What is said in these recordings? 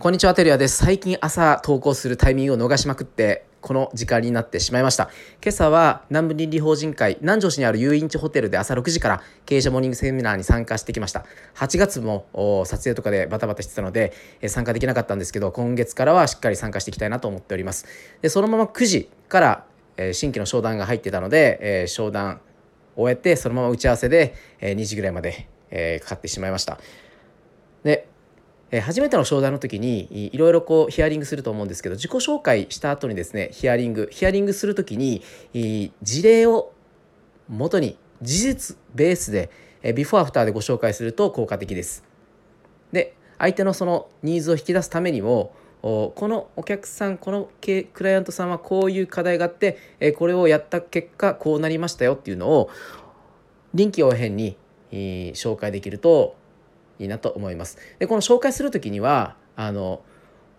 こんにちは、テリアです。最近朝投稿するタイミングを逃しまくって、この時間になってしまいました。今朝は南部倫理法人会南城市にある遊園地ホテルで朝6時から経営者モーニングセミナーに参加してきました。8月も撮影とかでバタバタしてたのでえ参加できなかったんですけど、今月からはしっかり参加していきたいなと思っております。で、そのまま9時からえ新規の商談が入ってたので、え商談終えてそのまま打ち合わせでえ2時ぐらいまでえかかってしまいました。え初めての商談の時にいろいろこうヒアリングすると思うんですけど自己紹介した後にですねヒアリングヒアリングする時に事例をもとに事実ベースでビフォーアフターでご紹介すると効果的です。で相手のそのニーズを引き出すためにもこのお客さんこのクライアントさんはこういう課題があってこれをやった結果こうなりましたよっていうのを臨機応変に紹介できるといいなと思います。でこの紹介する時にはあの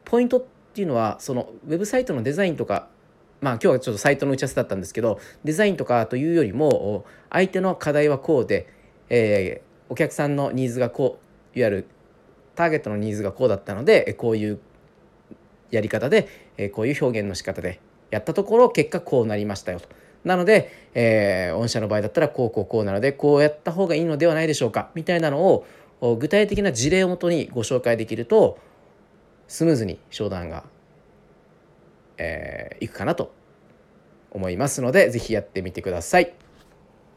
ポイントっていうのはそのウェブサイトのデザインとかまあ今日はちょっとサイトの打ち合わせだったんですけどデザインとかというよりも相手の課題はこうで、えー、お客さんのニーズがこういわゆるターゲットのニーズがこうだったのでこういうやり方でこういう表現の仕方でやったところ結果こうなりましたよと。なので、えー、御社の場合だったらこうこうこうなのでこうやった方がいいのではないでしょうかみたいなのを具体的な事例をもとにご紹介できるとスムーズに商談が、えー、いくかなと思いますので是非やってみてください。